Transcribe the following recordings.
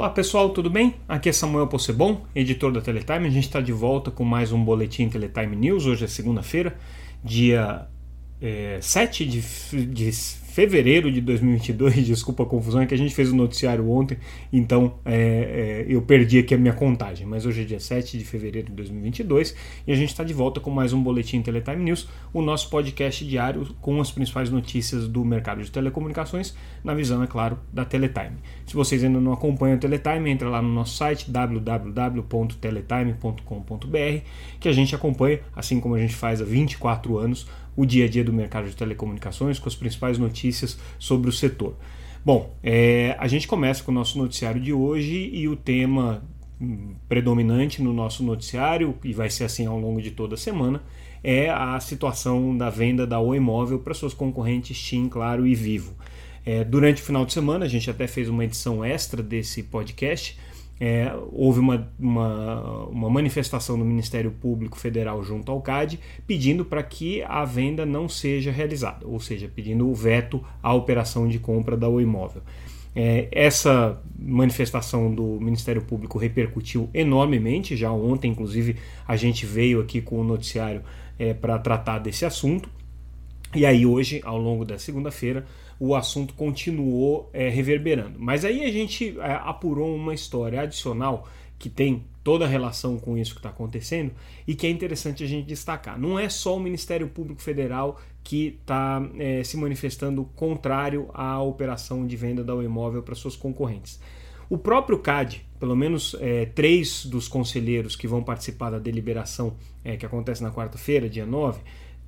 Olá pessoal, tudo bem? Aqui é Samuel Possebon, editor da Teletime. A gente está de volta com mais um Boletim Teletime News. Hoje é segunda-feira, dia é, 7 de, de fevereiro de 2022, desculpa a confusão, é que a gente fez o noticiário ontem, então é, é, eu perdi aqui a minha contagem, mas hoje é dia 7 de fevereiro de 2022 e a gente está de volta com mais um Boletim Teletime News, o nosso podcast diário com as principais notícias do mercado de telecomunicações, na visão, é claro, da Teletime. Se vocês ainda não acompanham a Teletime, entra lá no nosso site www.teletime.com.br que a gente acompanha, assim como a gente faz há 24 anos, o dia a dia do mercado de telecomunicações com as principais notícias sobre o setor. Bom, é, a gente começa com o nosso noticiário de hoje e o tema hum, predominante no nosso noticiário, e vai ser assim ao longo de toda a semana, é a situação da venda da Oi Móvel para suas concorrentes TIM, Claro e Vivo. É, durante o final de semana, a gente até fez uma edição extra desse podcast é, houve uma, uma, uma, manifestação do Ministério Público Federal junto ao CAD pedindo para que a venda não seja realizada, ou seja, pedindo o veto à operação de compra da O Imóvel. É, essa manifestação do Ministério Público repercutiu enormemente, já ontem, inclusive, a gente veio aqui com o noticiário é, para tratar desse assunto. E aí, hoje, ao longo da segunda-feira, o assunto continuou é, reverberando. Mas aí a gente é, apurou uma história adicional que tem toda a relação com isso que está acontecendo e que é interessante a gente destacar. Não é só o Ministério Público Federal que está é, se manifestando contrário à operação de venda da imóvel para suas concorrentes. O próprio CAD, pelo menos é, três dos conselheiros que vão participar da deliberação é, que acontece na quarta-feira, dia 9,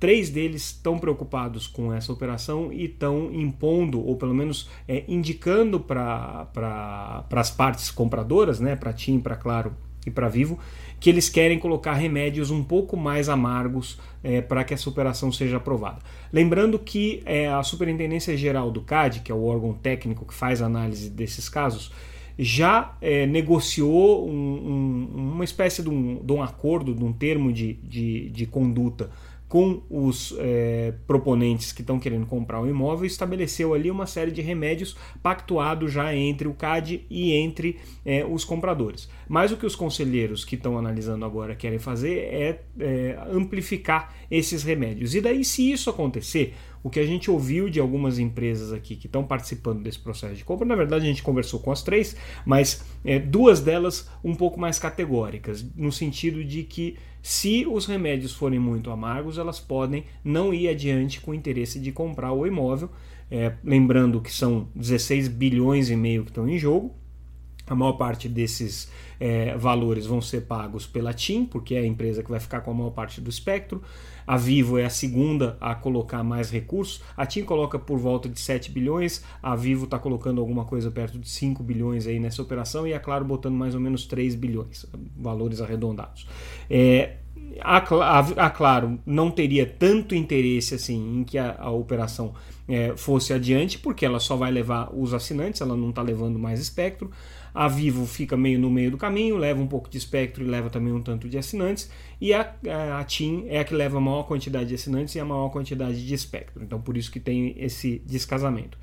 Três deles estão preocupados com essa operação e estão impondo, ou pelo menos é, indicando para pra, as partes compradoras, né, para TIM, para Claro e para Vivo, que eles querem colocar remédios um pouco mais amargos é, para que essa operação seja aprovada. Lembrando que é, a Superintendência Geral do CAD, que é o órgão técnico que faz análise desses casos, já é, negociou um, um, uma espécie de um, de um, acordo, de um termo de, de, de conduta com os é, proponentes que estão querendo comprar o imóvel, estabeleceu ali uma série de remédios pactuados já entre o CAD e entre é, os compradores. Mas o que os conselheiros que estão analisando agora querem fazer é, é amplificar esses remédios. E daí, se isso acontecer, o que a gente ouviu de algumas empresas aqui que estão participando desse processo de compra, na verdade a gente conversou com as três, mas é, duas delas um pouco mais categóricas, no sentido de que se os remédios forem muito amargos, elas podem não ir adiante com o interesse de comprar o imóvel. É, lembrando que são 16 bilhões e meio que estão em jogo. A maior parte desses é, valores vão ser pagos pela TIM, porque é a empresa que vai ficar com a maior parte do espectro. A Vivo é a segunda a colocar mais recursos. A TIM coloca por volta de 7 bilhões, a Vivo está colocando alguma coisa perto de 5 bilhões aí nessa operação e a Claro botando mais ou menos 3 bilhões, valores arredondados. É, a, a, a, Claro não teria tanto interesse assim em que a, a operação é, fosse adiante, porque ela só vai levar os assinantes, ela não está levando mais espectro. A Vivo fica meio no meio do caminho, leva um pouco de espectro e leva também um tanto de assinantes. E a, a TIM é a que leva a maior quantidade de assinantes e a maior quantidade de espectro. Então, por isso que tem esse descasamento.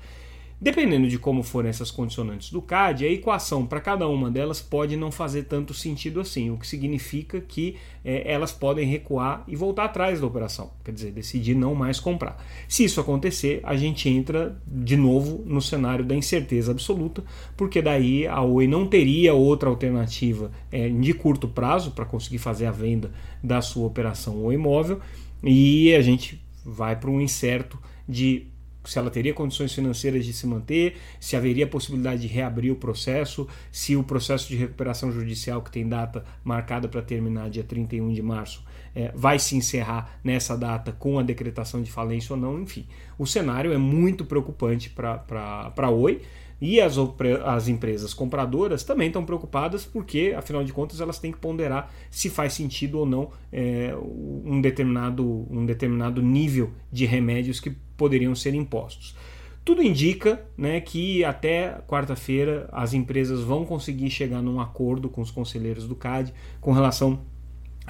Dependendo de como forem essas condicionantes do CAD, a equação para cada uma delas pode não fazer tanto sentido assim, o que significa que é, elas podem recuar e voltar atrás da operação, quer dizer, decidir não mais comprar. Se isso acontecer, a gente entra de novo no cenário da incerteza absoluta, porque daí a Oi não teria outra alternativa é, de curto prazo para conseguir fazer a venda da sua operação ou imóvel e a gente vai para um incerto de se ela teria condições financeiras de se manter, se haveria possibilidade de reabrir o processo, se o processo de recuperação judicial, que tem data marcada para terminar dia 31 de março, é, vai se encerrar nessa data com a decretação de falência ou não, enfim. O cenário é muito preocupante para a Oi. E as, as empresas compradoras também estão preocupadas porque, afinal de contas, elas têm que ponderar se faz sentido ou não é, um, determinado, um determinado nível de remédios que poderiam ser impostos. Tudo indica né, que até quarta-feira as empresas vão conseguir chegar num acordo com os conselheiros do CAD com relação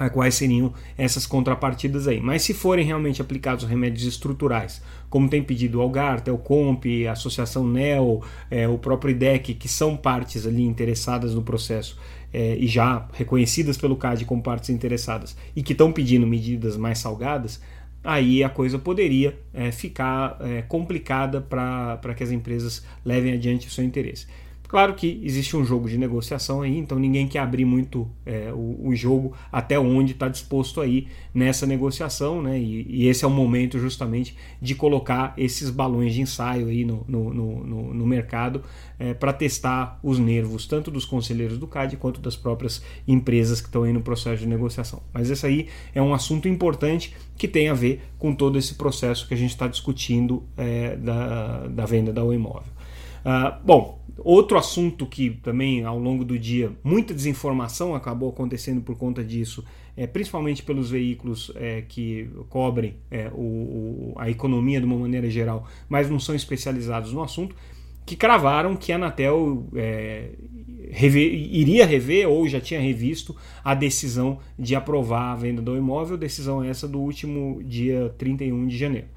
quais seriam essas contrapartidas aí. Mas se forem realmente aplicados remédios estruturais, como tem pedido o Algar, Telcomp, a Associação NEO, é, o próprio IDEC, que são partes ali interessadas no processo é, e já reconhecidas pelo CAD como partes interessadas e que estão pedindo medidas mais salgadas, aí a coisa poderia é, ficar é, complicada para que as empresas levem adiante o seu interesse. Claro que existe um jogo de negociação aí, então ninguém quer abrir muito é, o, o, jogo até onde está disposto aí nessa negociação, né? E, e, esse é o momento justamente de colocar esses balões de ensaio aí no, no, no, no mercado é, para testar os nervos tanto dos conselheiros do CAD quanto das próprias empresas que estão aí no processo de negociação. Mas esse aí é um assunto importante que tem a ver com todo esse processo que a gente está discutindo é, da, da venda da imóvel. Uh, bom, outro assunto que também ao longo do dia muita desinformação acabou acontecendo por conta disso, é, principalmente pelos veículos é, que cobrem é, o, o, a economia de uma maneira geral, mas não são especializados no assunto, que cravaram que a Anatel é, rever, iria rever ou já tinha revisto a decisão de aprovar a venda do imóvel, decisão essa do último dia 31 de janeiro.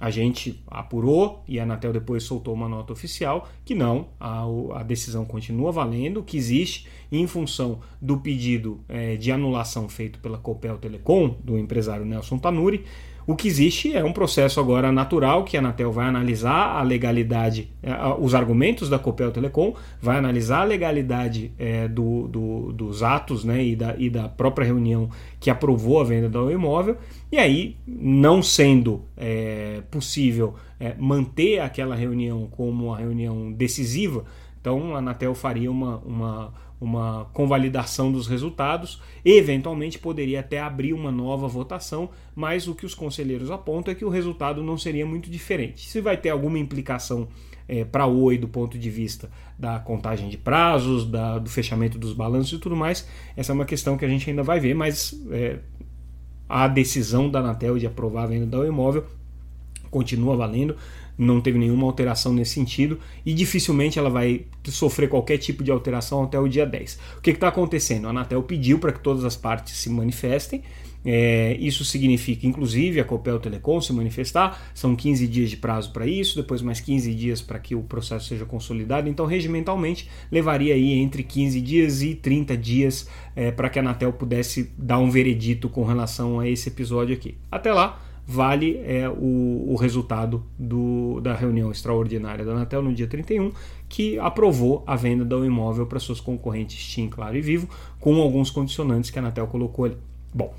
A gente apurou e a Anatel depois soltou uma nota oficial que não, a, a decisão continua valendo, que existe em função do pedido é, de anulação feito pela Copel Telecom, do empresário Nelson Tanuri, o que existe é um processo agora natural que a Anatel vai analisar a legalidade, é, os argumentos da Copel Telecom, vai analisar a legalidade é, do, do, dos atos né, e, da, e da própria reunião que aprovou a venda do imóvel, e aí, não sendo é, possível é, manter aquela reunião como uma reunião decisiva, então a Anatel faria uma, uma uma convalidação dos resultados eventualmente, poderia até abrir uma nova votação, mas o que os conselheiros apontam é que o resultado não seria muito diferente. Se vai ter alguma implicação é, para o Oi do ponto de vista da contagem de prazos, da, do fechamento dos balanços e tudo mais, essa é uma questão que a gente ainda vai ver, mas é, a decisão da Anatel de aprovar a venda do imóvel continua valendo não teve nenhuma alteração nesse sentido e dificilmente ela vai sofrer qualquer tipo de alteração até o dia 10. O que está acontecendo? A Anatel pediu para que todas as partes se manifestem. É, isso significa, inclusive, a Copel Telecom se manifestar. São 15 dias de prazo para isso, depois mais 15 dias para que o processo seja consolidado. Então, regimentalmente, levaria aí entre 15 dias e 30 dias é, para que a Anatel pudesse dar um veredito com relação a esse episódio aqui. Até lá, vale é, o, o resultado do, da reunião extraordinária da Anatel no dia 31, que aprovou a venda do imóvel para seus concorrentes TIM, Claro e Vivo, com alguns condicionantes que a Anatel colocou ali. Bom,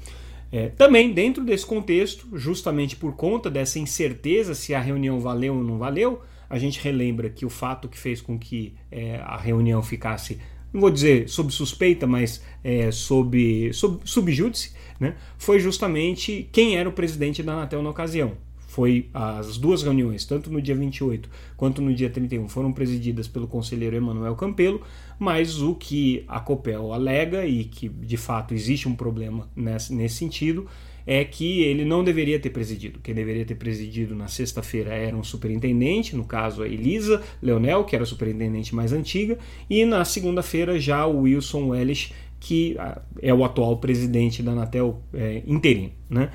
é, também dentro desse contexto, justamente por conta dessa incerteza se a reunião valeu ou não valeu, a gente relembra que o fato que fez com que é, a reunião ficasse, não vou dizer sob suspeita, mas é, sob, sob subjúdice, né, foi justamente quem era o presidente da Anatel na ocasião. Foi as duas reuniões, tanto no dia 28 quanto no dia 31, foram presididas pelo conselheiro Emanuel Campelo, mas o que a Copel alega, e que de fato existe um problema nesse, nesse sentido, é que ele não deveria ter presidido. Quem deveria ter presidido na sexta-feira era um superintendente, no caso a Elisa Leonel, que era a superintendente mais antiga, e na segunda-feira já o Wilson Wellish, que ah, é o atual presidente da Anatel é, interino. Né?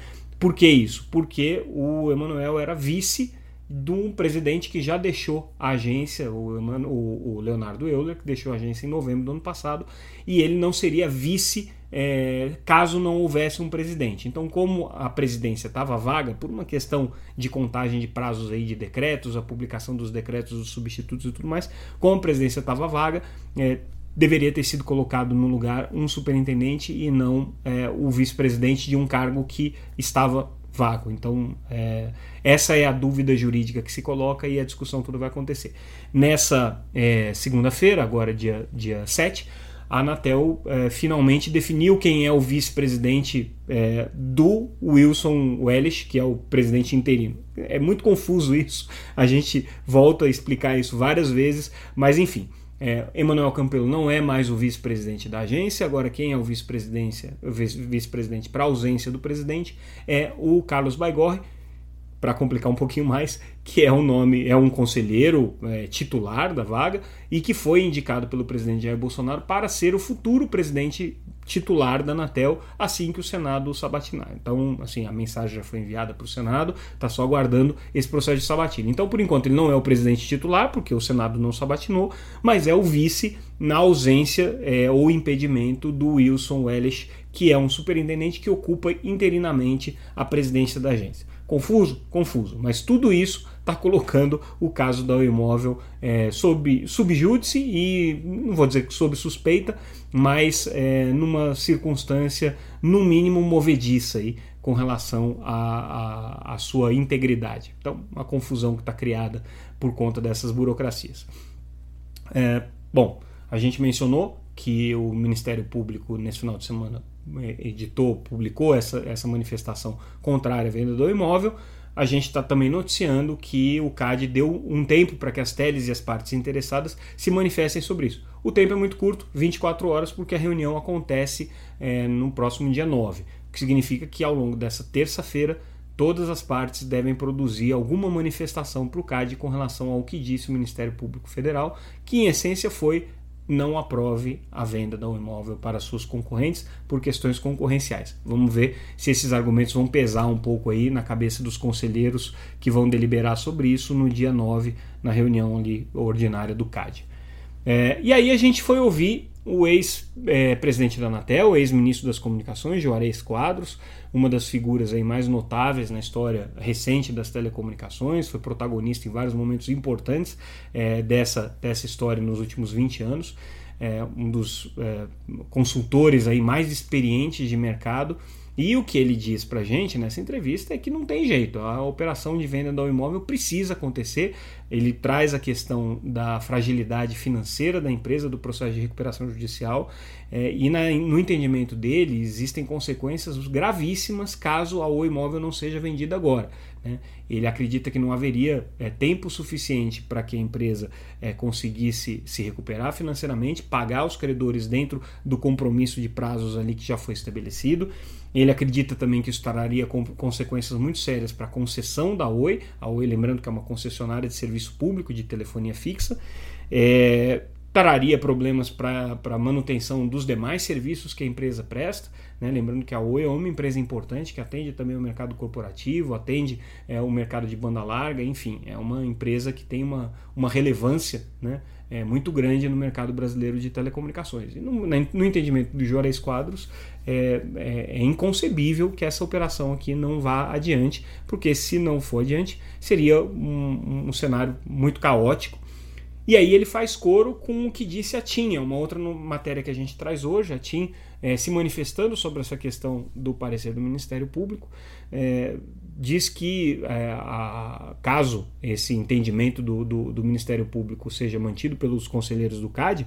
Por que isso? Porque o Emanuel era vice de um presidente que já deixou a agência, o, o Leonardo Euler, que deixou a agência em novembro do ano passado, e ele não seria vice é, caso não houvesse um presidente. Então, como a presidência estava vaga, por uma questão de contagem de prazos aí de decretos, a publicação dos decretos dos substitutos e tudo mais, como a presidência estava vaga, é, deveria ter sido colocado no lugar um superintendente e não é, o vice-presidente de um cargo que estava vago. Então, é, essa é a dúvida jurídica que se coloca e a discussão toda vai acontecer. Nessa é, segunda-feira, agora dia, dia 7, a Anatel é, finalmente definiu quem é o vice-presidente é, do Wilson Wellish, que é o presidente interino. É muito confuso isso, a gente volta a explicar isso várias vezes, mas enfim. É, Emanuel Campelo não é mais o vice-presidente da agência, agora quem é o vice-presidente vice para ausência do presidente é o Carlos Baigorre, para complicar um pouquinho mais, que é um nome, é um conselheiro é, titular da vaga e que foi indicado pelo presidente Jair Bolsonaro para ser o futuro presidente titular da Anatel assim que o Senado sabatinar. Então, assim, a mensagem já foi enviada para o Senado, está só aguardando esse processo de sabatina. Então, por enquanto, ele não é o presidente titular, porque o Senado não sabatinou, mas é o vice na ausência é, ou impedimento do Wilson Welles, que é um superintendente que ocupa interinamente a presidência da agência. Confuso? Confuso. Mas tudo isso está colocando o caso da imóvel é, sob subjúdice e, não vou dizer que sob suspeita, mas é, numa circunstância, no mínimo, movediça aí, com relação à sua integridade. Então, uma confusão que está criada por conta dessas burocracias. É, bom, a gente mencionou que o Ministério Público, nesse final de semana, é, editou, publicou essa, essa manifestação contrária à venda do imóvel. A gente está também noticiando que o CAD deu um tempo para que as teles e as partes interessadas se manifestem sobre isso. O tempo é muito curto, 24 horas, porque a reunião acontece é, no próximo dia 9, o que significa que ao longo dessa terça-feira todas as partes devem produzir alguma manifestação para o CAD com relação ao que disse o Ministério Público Federal, que em essência foi não aprove a venda do imóvel para suas concorrentes por questões concorrenciais. Vamos ver se esses argumentos vão pesar um pouco aí na cabeça dos conselheiros que vão deliberar sobre isso no dia 9, na reunião ali ordinária do CAD. É, e aí a gente foi ouvir o ex-presidente da Anatel, ex-ministro das Comunicações, Juarez Quadros, uma das figuras aí mais notáveis na história recente das telecomunicações, foi protagonista em vários momentos importantes é, dessa, dessa história nos últimos 20 anos, é, um dos é, consultores aí mais experientes de mercado e o que ele diz para gente nessa entrevista é que não tem jeito, a operação de venda do imóvel precisa acontecer. Ele traz a questão da fragilidade financeira da empresa, do processo de recuperação judicial, é, e na, no entendimento dele existem consequências gravíssimas caso o imóvel não seja vendido agora. Né? Ele acredita que não haveria é, tempo suficiente para que a empresa é, conseguisse se recuperar financeiramente, pagar os credores dentro do compromisso de prazos ali que já foi estabelecido. Ele acredita também que isso traria consequências muito sérias para a concessão da Oi, a Oi, lembrando que é uma concessionária de serviço público de telefonia fixa. É, traria problemas para a manutenção dos demais serviços que a empresa presta. Né? Lembrando que a Oi é uma empresa importante que atende também o mercado corporativo, atende é, o mercado de banda larga, enfim, é uma empresa que tem uma, uma relevância né? é, muito grande no mercado brasileiro de telecomunicações. E no, no entendimento do Juarez Quadros, é, é, é, inconcebível que essa operação aqui não vá adiante, porque se não for adiante, seria um, um cenário muito caótico e aí ele faz coro com o que disse a TIM, é uma outra matéria que a gente traz hoje, a TIM é, se manifestando sobre essa questão do parecer do Ministério Público, é, diz que é, a, caso esse entendimento do, do, do Ministério Público seja mantido pelos conselheiros do CAD,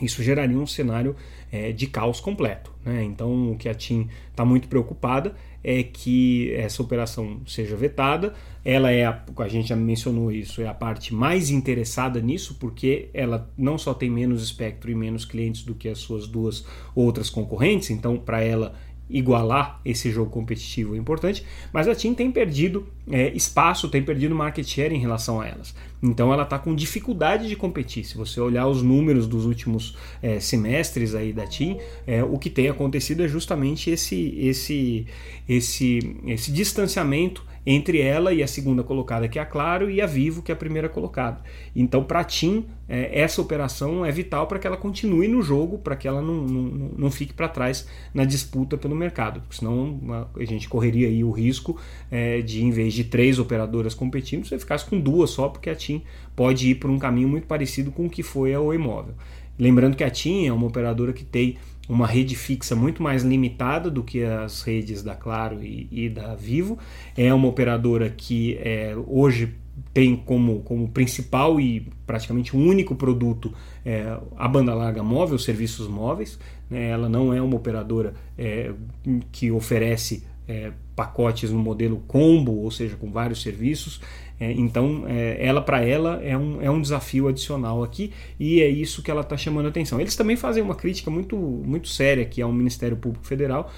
isso geraria um cenário é, de caos completo. Né? Então, o que a TIM está muito preocupada é que essa operação seja vetada. Ela é, a, a gente já mencionou isso, é a parte mais interessada nisso, porque ela não só tem menos espectro e menos clientes do que as suas duas outras concorrentes, então, para ela igualar esse jogo competitivo importante, mas a TIM tem perdido é, espaço, tem perdido market share em relação a elas. Então ela está com dificuldade de competir. Se você olhar os números dos últimos é, semestres aí da TIM, é, o que tem acontecido é justamente esse, esse, esse, esse distanciamento entre ela e a segunda colocada, que é a Claro, e a Vivo, que é a primeira colocada. Então, para a TIM, é, essa operação é vital para que ela continue no jogo, para que ela não, não, não fique para trás na disputa pelo mercado, porque senão a gente correria aí o risco é, de, em vez de três operadoras competindo, você ficasse com duas só, porque a TIM pode ir por um caminho muito parecido com o que foi a Oi Móvel. Lembrando que a TIM é uma operadora que tem uma rede fixa muito mais limitada do que as redes da Claro e, e da Vivo. É uma operadora que é, hoje tem como, como principal e praticamente único produto é, a banda larga móvel, serviços móveis. Né? Ela não é uma operadora é, que oferece é, pacotes no modelo combo, ou seja, com vários serviços. É, então, é, ela para ela é um, é um desafio adicional aqui e é isso que ela está chamando a atenção. Eles também fazem uma crítica muito, muito séria aqui ao Ministério Público Federal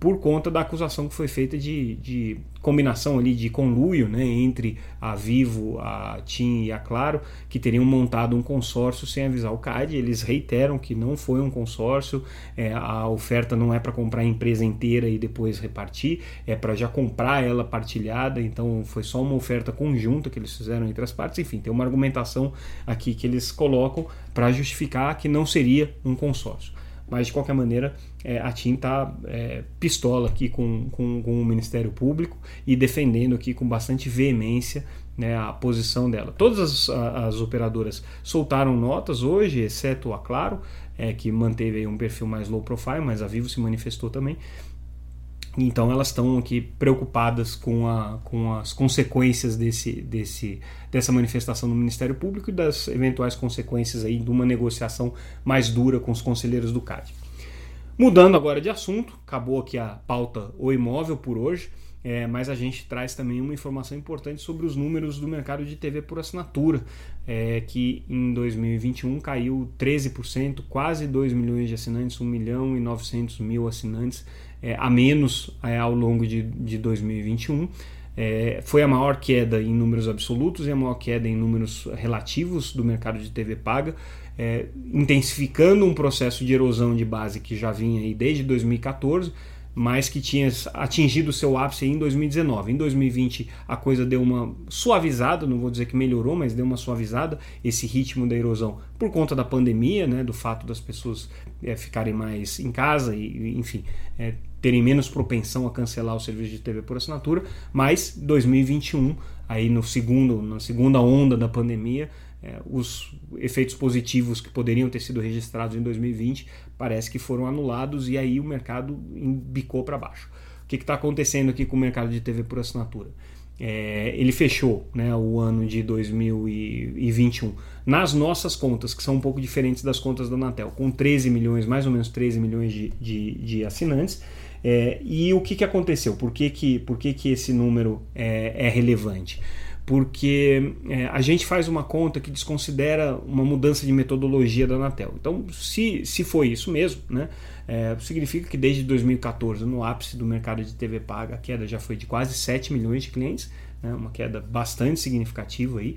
por conta da acusação que foi feita de, de combinação ali de conluio né, entre a Vivo, a TIM e a Claro, que teriam montado um consórcio sem avisar o CAD. Eles reiteram que não foi um consórcio, é, a oferta não é para comprar a empresa inteira e depois repartir, é para já comprar ela partilhada, então foi só uma oferta conjunta que eles fizeram entre as partes. Enfim, tem uma argumentação aqui que eles colocam para justificar que não seria um consórcio mas de qualquer maneira é, a TIM está é, pistola aqui com, com, com, o Ministério Público e defendendo aqui com bastante veemência né, a posição dela. Todas as, as, operadoras soltaram notas hoje, exceto a Claro, é, que manteve um perfil mais low profile, mas a Vivo se manifestou também. Então elas estão aqui preocupadas com, a, com as consequências desse, desse, dessa manifestação do Ministério Público e das eventuais consequências aí de uma negociação mais dura com os conselheiros do CAD. Mudando agora de assunto, acabou aqui a pauta O Imóvel por hoje, é, mas a gente traz também uma informação importante sobre os números do mercado de TV por assinatura, é, que em 2021 caiu 13%, quase 2 milhões de assinantes, 1 milhão e 900 mil assinantes é, a menos é, ao longo de, de 2021. É, foi a maior queda em números absolutos e a maior queda em números relativos do mercado de TV paga, é, intensificando um processo de erosão de base que já vinha aí desde 2014 mas que tinha atingido seu ápice em 2019. Em 2020 a coisa deu uma suavizada, não vou dizer que melhorou, mas deu uma suavizada esse ritmo da erosão por conta da pandemia, né, do fato das pessoas é, ficarem mais em casa e, enfim, é, terem menos propensão a cancelar o serviço de TV por assinatura. Mas 2021, aí no segundo, na segunda onda da pandemia, é, os efeitos positivos que poderiam ter sido registrados em 2020 parece que foram anulados e aí o mercado embicou para baixo. O que está acontecendo aqui com o mercado de TV por assinatura? É, ele fechou né, o ano de 2021 nas nossas contas, que são um pouco diferentes das contas da Anatel, com 13 milhões, mais ou menos 13 milhões de, de, de assinantes. É, e o que, que aconteceu? Por que, que, por que, que esse número é, é relevante? porque é, a gente faz uma conta que desconsidera uma mudança de metodologia da Anatel. Então, se, se foi isso mesmo, né, é, significa que desde 2014, no ápice do mercado de TV paga, a queda já foi de quase 7 milhões de clientes, né, uma queda bastante significativa aí.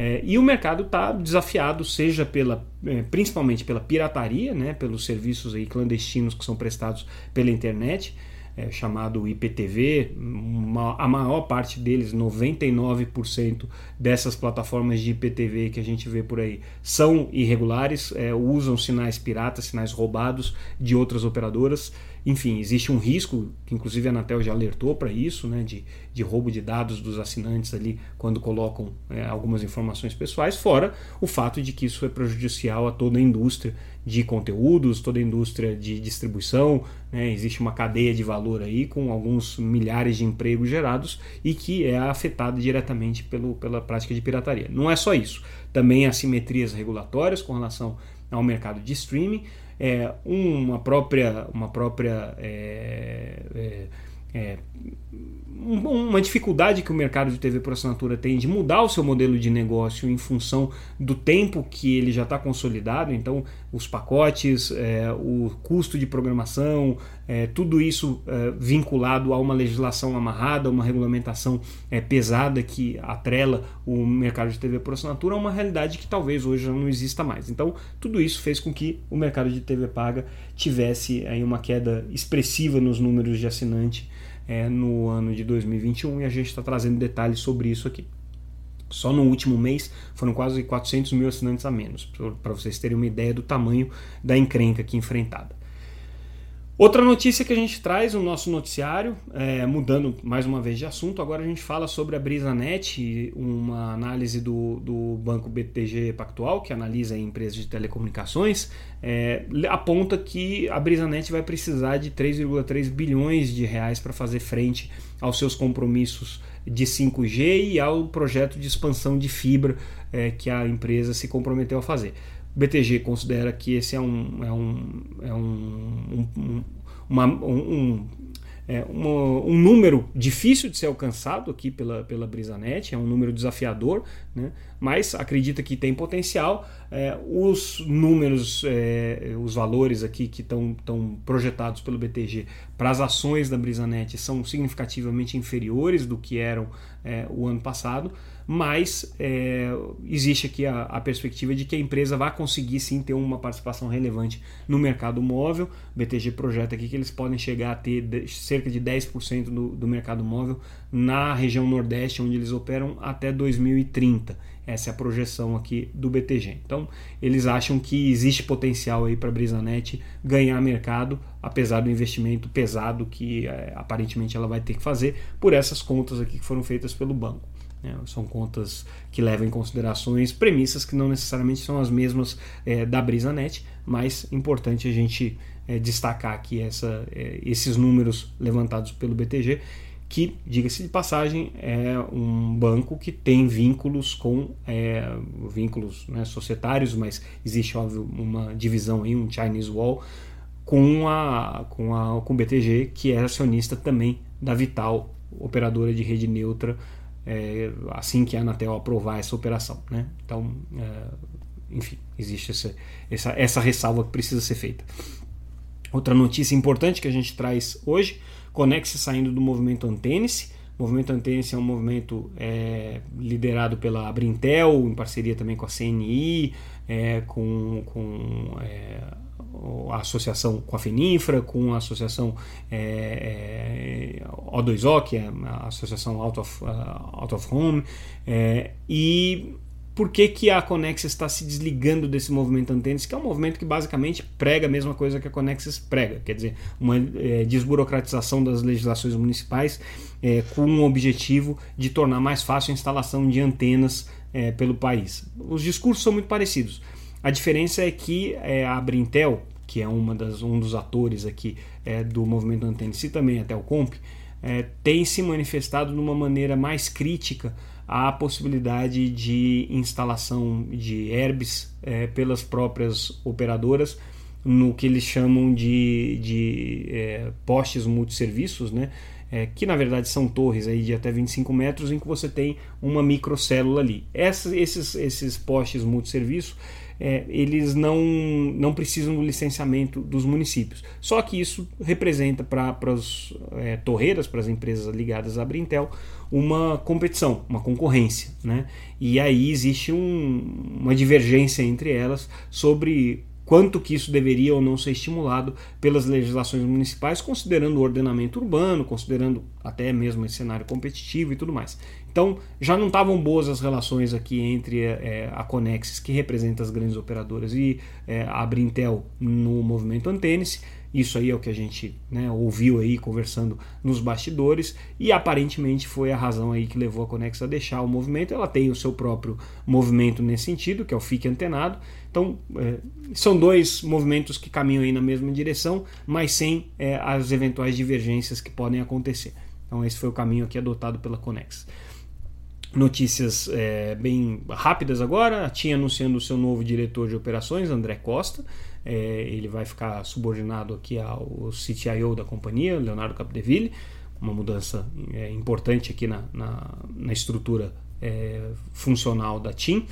É, e o mercado está desafiado, seja pela, é, principalmente pela pirataria, né, pelos serviços aí clandestinos que são prestados pela internet, é, chamado IPTV, uma, a maior parte deles, 99% dessas plataformas de IPTV que a gente vê por aí, são irregulares, é, usam sinais piratas, sinais roubados de outras operadoras. Enfim, existe um risco, que inclusive a Anatel já alertou para isso, né, de, de roubo de dados dos assinantes ali quando colocam é, algumas informações pessoais, fora o fato de que isso é prejudicial a toda a indústria de conteúdos, toda a indústria de distribuição, né, existe uma cadeia de valor aí com alguns milhares de empregos gerados e que é afetada diretamente pelo, pela prática de pirataria. Não é só isso, também assimetrias regulatórias com relação ao mercado de streaming, é, uma própria, uma própria é, é, é, uma dificuldade que o mercado de TV por assinatura tem de mudar o seu modelo de negócio em função do tempo que ele já está consolidado, então os pacotes, é, o custo de programação, é, tudo isso é, vinculado a uma legislação amarrada, uma regulamentação é, pesada que atrela o mercado de TV por assinatura a uma realidade que talvez hoje já não exista mais. Então tudo isso fez com que o mercado de TV paga tivesse aí uma queda expressiva nos números de assinante é, no ano de 2021 e a gente está trazendo detalhes sobre isso aqui. Só no último mês foram quase 400 mil assinantes a menos, para vocês terem uma ideia do tamanho da encrenca aqui enfrentada. Outra notícia que a gente traz no nosso noticiário, é, mudando mais uma vez de assunto, agora a gente fala sobre a BrisaNet, uma análise do, do banco BTG Pactual, que analisa empresas de telecomunicações, é, aponta que a BrisaNet vai precisar de 3,3 bilhões de reais para fazer frente aos seus compromissos de 5G e ao projeto de expansão de fibra é, que a empresa se comprometeu a fazer. BTG considera que esse é um, é um, é um, um, uma, um, é, uma, um número difícil de ser alcançado aqui pela, pela BrisaNet, é um número desafiador, né? mas acredita que tem potencial. É, os números, é, os valores aqui que estão projetados pelo BTG para as ações da BrisaNet são significativamente inferiores do que eram é, o ano passado mas é, existe aqui a, a, perspectiva de que a empresa vai conseguir sim ter uma participação relevante no mercado móvel. O BTG projeta aqui que eles podem chegar a ter de, cerca de 10% do, do mercado móvel na região Nordeste, onde eles operam até 2030. Essa é a projeção aqui do BTG. Então, eles acham que existe potencial aí para a BrisaNet ganhar mercado, apesar do investimento pesado que é, aparentemente ela vai ter que fazer por essas contas aqui que foram feitas pelo banco. Né? São contas que levam em considerações premissas que não necessariamente são as mesmas é, da BrisaNet, mas importante a gente é, destacar aqui essa, é, esses números levantados pelo BTG, que, diga-se de passagem, é um banco que tem vínculos com é, vínculos né, societários, mas existe, óbvio, uma divisão aí, um Chinese Wall, com a, com a com o BTG, que é acionista também da Vital, operadora de rede neutra é, assim que a Anatel aprovar essa operação. Né? Então, é, enfim, existe essa, essa, essa ressalva que precisa ser feita. Outra notícia importante que a gente traz hoje: Conex saindo do movimento Antênice. O movimento Antênice é um movimento é, liderado pela Abrintel, em parceria também com a CNI, é, com, com é, a associação com a Feninfra, com a associação é, é, O2O, que é a associação Out of, uh, Out of Home, é, e por que, que a Conexis está se desligando desse movimento Antenes, que é um movimento que basicamente prega a mesma coisa que a Conexis prega, quer dizer, uma é, desburocratização das legislações municipais é, com o objetivo de tornar mais fácil a instalação de antenas é, pelo país. Os discursos são muito parecidos. A diferença é que é, a Brintel, que é uma das, um dos atores aqui é, do movimento Antênice e também até o Comp, é, tem se manifestado de uma maneira mais crítica à possibilidade de instalação de herbes é, pelas próprias operadoras no que eles chamam de, de é, postes multisserviços, né? É, que na verdade são torres aí de até 25 metros em que você tem uma microcélula ali. Essas, esses, esses postes multisserviço é, eles não, não precisam do licenciamento dos municípios. Só que isso representa para as é, torreiras, para as empresas ligadas à Brintel, uma competição, uma concorrência. Né? E aí existe um, uma divergência entre elas sobre quanto que isso deveria ou não ser estimulado pelas legislações municipais, considerando o ordenamento urbano, considerando até mesmo esse cenário competitivo e tudo mais. Então já não estavam boas as relações aqui entre é, a Conexis, que representa as grandes operadoras, e é, a Brintel no movimento Antênice. Isso aí é o que a gente né, ouviu aí conversando nos bastidores e aparentemente foi a razão aí que levou a Conex a deixar o movimento. Ela tem o seu próprio movimento nesse sentido, que é o Fique Antenado. Então é, são dois movimentos que caminham aí na mesma direção, mas sem é, as eventuais divergências que podem acontecer. Então esse foi o caminho aqui adotado pela Conex. Notícias é, bem rápidas agora. A TIM anunciando o seu novo diretor de operações, André Costa. É, ele vai ficar subordinado aqui ao CTIO da companhia, Leonardo Capdeville, uma mudança é, importante aqui na, na, na estrutura é, funcional da TIM.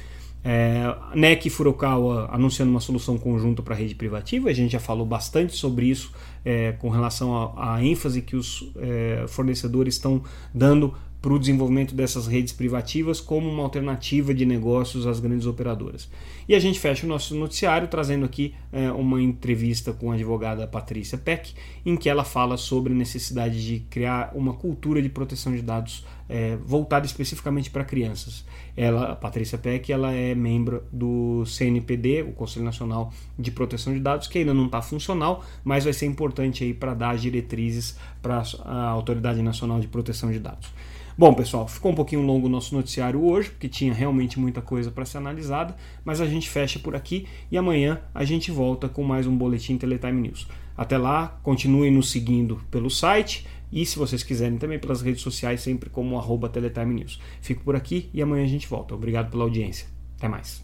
É, NEC e Furukawa anunciando uma solução conjunta para a rede privativa, a gente já falou bastante sobre isso é, com relação à ênfase que os é, fornecedores estão dando para o desenvolvimento dessas redes privativas como uma alternativa de negócios às grandes operadoras. E a gente fecha o nosso noticiário trazendo aqui é, uma entrevista com a advogada Patrícia Peck, em que ela fala sobre a necessidade de criar uma cultura de proteção de dados é, voltada especificamente para crianças. Ela, a Patrícia Peck, ela é membro do CNPD, o Conselho Nacional de Proteção de Dados, que ainda não está funcional, mas vai ser importante aí para dar diretrizes para a Autoridade Nacional de Proteção de Dados. Bom, pessoal, ficou um pouquinho longo o nosso noticiário hoje, porque tinha realmente muita coisa para ser analisada, mas a gente fecha por aqui e amanhã a gente volta com mais um boletim Teletime News. Até lá, continuem nos seguindo pelo site e se vocês quiserem também pelas redes sociais, sempre como arroba Teletime News. Fico por aqui e amanhã a gente volta. Obrigado pela audiência. Até mais.